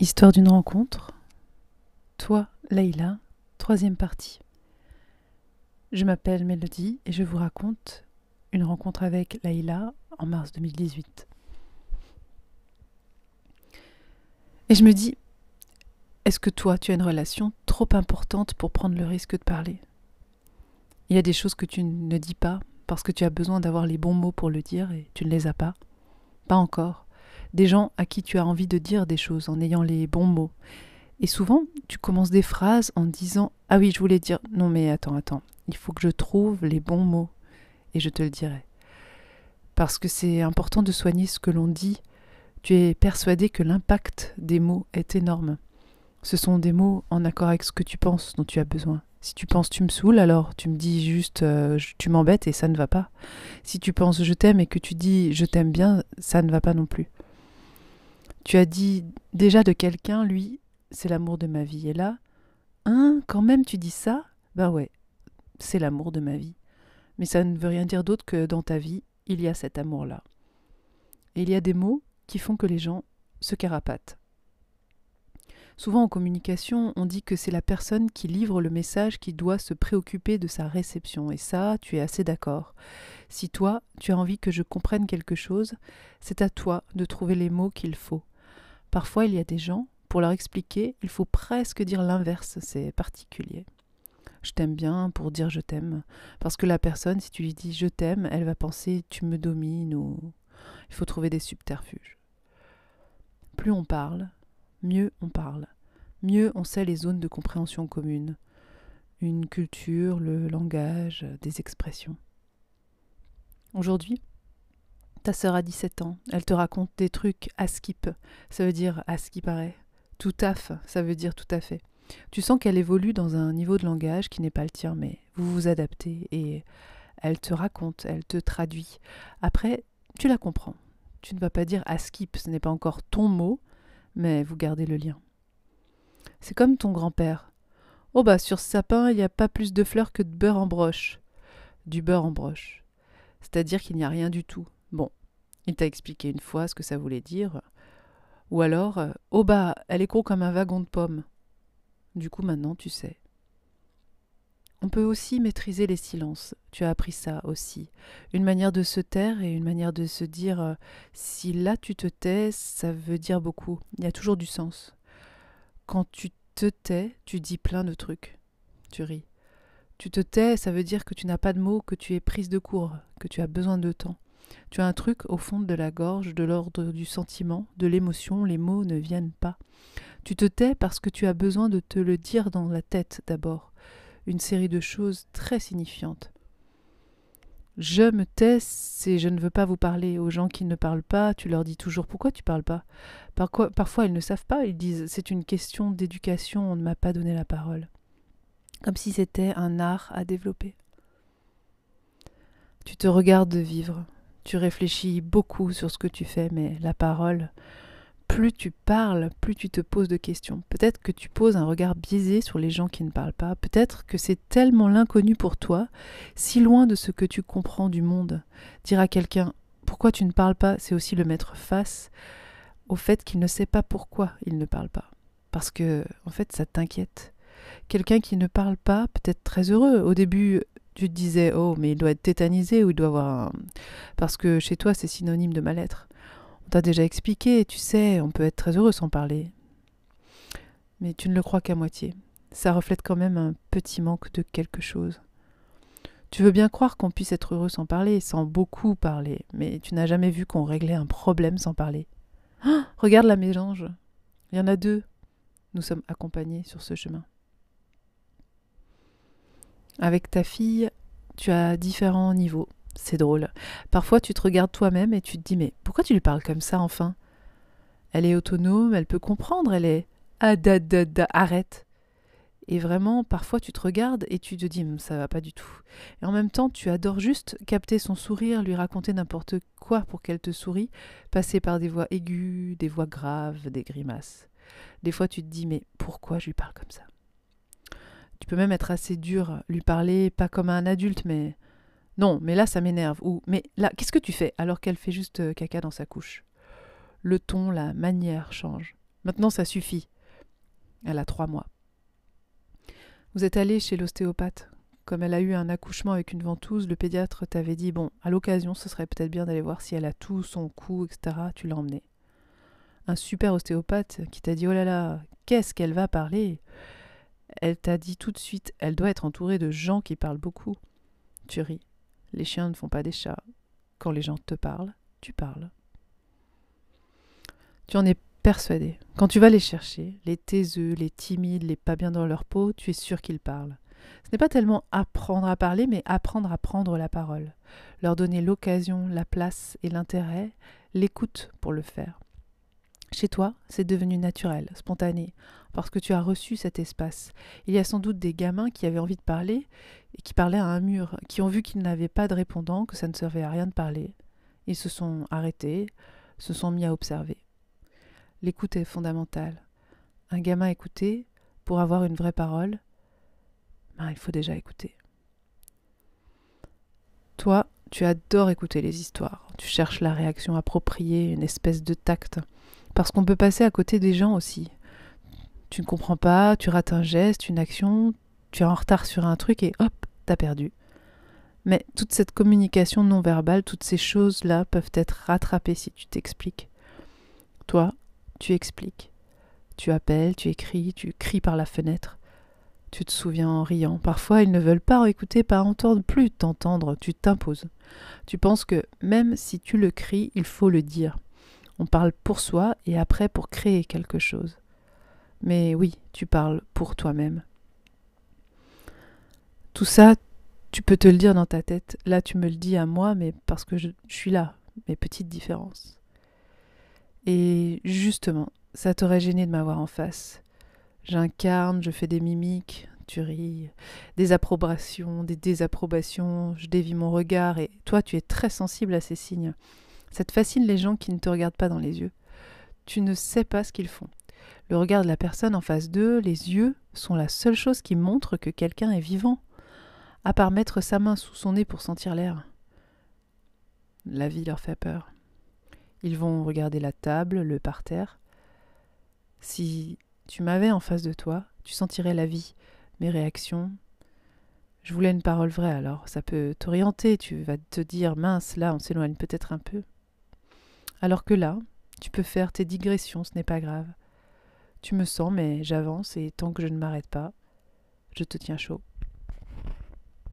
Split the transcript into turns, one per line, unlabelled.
Histoire d'une rencontre. Toi, Leïla, troisième partie. Je m'appelle Mélodie et je vous raconte une rencontre avec Leïla en mars 2018. Et je me dis, est-ce que toi, tu as une relation trop importante pour prendre le risque de parler? Il y a des choses que tu ne dis pas parce que tu as besoin d'avoir les bons mots pour le dire et tu ne les as pas. Pas encore des gens à qui tu as envie de dire des choses en ayant les bons mots. Et souvent, tu commences des phrases en disant Ah oui, je voulais dire non, mais attends, attends, il faut que je trouve les bons mots et je te le dirai. Parce que c'est important de soigner ce que l'on dit. Tu es persuadé que l'impact des mots est énorme. Ce sont des mots en accord avec ce que tu penses dont tu as besoin. Si tu penses tu me saoules, alors tu me dis juste euh, tu m'embêtes et ça ne va pas. Si tu penses je t'aime et que tu dis je t'aime bien, ça ne va pas non plus. Tu as dit déjà de quelqu'un, lui, c'est l'amour de ma vie. Et là, hein, quand même tu dis ça? Ben ouais, c'est l'amour de ma vie. Mais ça ne veut rien dire d'autre que dans ta vie, il y a cet amour-là. Et il y a des mots qui font que les gens se carapatent. Souvent en communication, on dit que c'est la personne qui livre le message qui doit se préoccuper de sa réception. Et ça, tu es assez d'accord. Si toi, tu as envie que je comprenne quelque chose, c'est à toi de trouver les mots qu'il faut. Parfois, il y a des gens, pour leur expliquer, il faut presque dire l'inverse, c'est particulier. Je t'aime bien pour dire je t'aime, parce que la personne, si tu lui dis je t'aime, elle va penser tu me domines ou il faut trouver des subterfuges. Plus on parle, mieux on parle, mieux on sait les zones de compréhension commune, une culture, le langage, des expressions. Aujourd'hui, ta sœur a 17 ans, elle te raconte des trucs à skip, ça veut dire à ce qui paraît. Tout fait, ça veut dire tout à fait. Tu sens qu'elle évolue dans un niveau de langage qui n'est pas le tien, mais vous vous adaptez et elle te raconte, elle te traduit. Après, tu la comprends. Tu ne vas pas dire à skip, ce n'est pas encore ton mot, mais vous gardez le lien. C'est comme ton grand-père. Oh bah sur ce sapin, il n'y a pas plus de fleurs que de beurre en broche. Du beurre en broche. C'est-à-dire qu'il n'y a rien du tout. Bon, il t'a expliqué une fois ce que ça voulait dire. Ou alors, euh, oh bah, elle est con comme un wagon de pommes. Du coup, maintenant, tu sais. On peut aussi maîtriser les silences. Tu as appris ça aussi. Une manière de se taire et une manière de se dire euh, si là tu te tais, ça veut dire beaucoup. Il y a toujours du sens. Quand tu te tais, tu dis plein de trucs. Tu ris. Tu te tais, ça veut dire que tu n'as pas de mots, que tu es prise de court, que tu as besoin de temps. Tu as un truc au fond de la gorge, de l'ordre du sentiment, de l'émotion, les mots ne viennent pas. Tu te tais parce que tu as besoin de te le dire dans la tête d'abord. Une série de choses très signifiantes. Je me tais, c'est je ne veux pas vous parler. Aux gens qui ne parlent pas, tu leur dis toujours pourquoi tu parles pas? parfois ils ne savent pas, ils disent c'est une question d'éducation, on ne m'a pas donné la parole comme si c'était un art à développer. Tu te regardes vivre, tu réfléchis beaucoup sur ce que tu fais, mais la parole, plus tu parles, plus tu te poses de questions. Peut-être que tu poses un regard biaisé sur les gens qui ne parlent pas, peut-être que c'est tellement l'inconnu pour toi, si loin de ce que tu comprends du monde. Dire à quelqu'un pourquoi tu ne parles pas, c'est aussi le mettre face au fait qu'il ne sait pas pourquoi il ne parle pas. Parce que, en fait, ça t'inquiète. Quelqu'un qui ne parle pas peut être très heureux. Au début, tu te disais, oh, mais il doit être tétanisé ou il doit avoir un... Parce que chez toi, c'est synonyme de mal-être. On t'a déjà expliqué, tu sais, on peut être très heureux sans parler. Mais tu ne le crois qu'à moitié. Ça reflète quand même un petit manque de quelque chose. Tu veux bien croire qu'on puisse être heureux sans parler, sans beaucoup parler, mais tu n'as jamais vu qu'on réglait un problème sans parler. Ah, regarde la mélange. Il y en a deux. Nous sommes accompagnés sur ce chemin. Avec ta fille, tu as différents niveaux. C'est drôle. Parfois, tu te regardes toi-même et tu te dis Mais pourquoi tu lui parles comme ça enfin? Elle est autonome, elle peut comprendre, elle est. Ah, da, da, da, arrête Et vraiment, parfois, tu te regardes et tu te dis Ça va pas du tout. Et en même temps, tu adores juste capter son sourire, lui raconter n'importe quoi pour qu'elle te sourie, passer par des voix aiguës, des voix graves, des grimaces. Des fois, tu te dis Mais pourquoi je lui parle comme ça? Tu peux même être assez dur, lui parler pas comme un adulte, mais non, mais là ça m'énerve. Ou mais là, qu'est-ce que tu fais alors qu'elle fait juste euh, caca dans sa couche? Le ton, la manière change. Maintenant, ça suffit. Elle a trois mois. Vous êtes allé chez l'ostéopathe. Comme elle a eu un accouchement avec une ventouse, le pédiatre t'avait dit bon, à l'occasion, ce serait peut-être bien d'aller voir si elle a tout, son cou, etc. Tu l'as emmenée. Un super ostéopathe qui t'a dit oh là là, qu'est-ce qu'elle va parler? Elle t'a dit tout de suite elle doit être entourée de gens qui parlent beaucoup. Tu ris. Les chiens ne font pas des chats. Quand les gens te parlent, tu parles. Tu en es persuadé. Quand tu vas les chercher, les taiseux, les timides, les pas bien dans leur peau, tu es sûr qu'ils parlent. Ce n'est pas tellement apprendre à parler, mais apprendre à prendre la parole. Leur donner l'occasion, la place et l'intérêt, l'écoute pour le faire. Chez toi, c'est devenu naturel, spontané, parce que tu as reçu cet espace. Il y a sans doute des gamins qui avaient envie de parler et qui parlaient à un mur, qui ont vu qu'ils n'avaient pas de répondant, que ça ne servait à rien de parler. Ils se sont arrêtés, se sont mis à observer. L'écoute est fondamentale. Un gamin écouté, pour avoir une vraie parole, ben, il faut déjà écouter. Toi, tu adores écouter les histoires. Tu cherches la réaction appropriée, une espèce de tact. Parce qu'on peut passer à côté des gens aussi. Tu ne comprends pas, tu rates un geste, une action, tu es en retard sur un truc et hop, t'as perdu. Mais toute cette communication non verbale, toutes ces choses-là peuvent être rattrapées si tu t'expliques. Toi, tu expliques. Tu appelles, tu écris, tu cries par la fenêtre. Tu te souviens en riant. Parfois, ils ne veulent pas écouter, pas entendre, plus t'entendre, tu t'imposes. Tu penses que même si tu le cries, il faut le dire. On parle pour soi et après pour créer quelque chose. Mais oui, tu parles pour toi-même. Tout ça, tu peux te le dire dans ta tête. Là, tu me le dis à moi, mais parce que je, suis là, mes petites différences. Et justement, ça t'aurait gêné de m'avoir en face. J'incarne, je fais des mimiques, tu ris, des approbations, des désapprobations, je dévie mon regard, et toi tu es très sensible à ces signes. Ça te fascine les gens qui ne te regardent pas dans les yeux. Tu ne sais pas ce qu'ils font. Le regard de la personne en face d'eux, les yeux, sont la seule chose qui montre que quelqu'un est vivant, à part mettre sa main sous son nez pour sentir l'air. La vie leur fait peur. Ils vont regarder la table, le parterre. Si tu m'avais en face de toi, tu sentirais la vie, mes réactions. Je voulais une parole vraie alors, ça peut t'orienter, tu vas te dire mince, là on s'éloigne peut-être un peu. Alors que là, tu peux faire tes digressions, ce n'est pas grave. Tu me sens, mais j'avance et tant que je ne m'arrête pas, je te tiens chaud.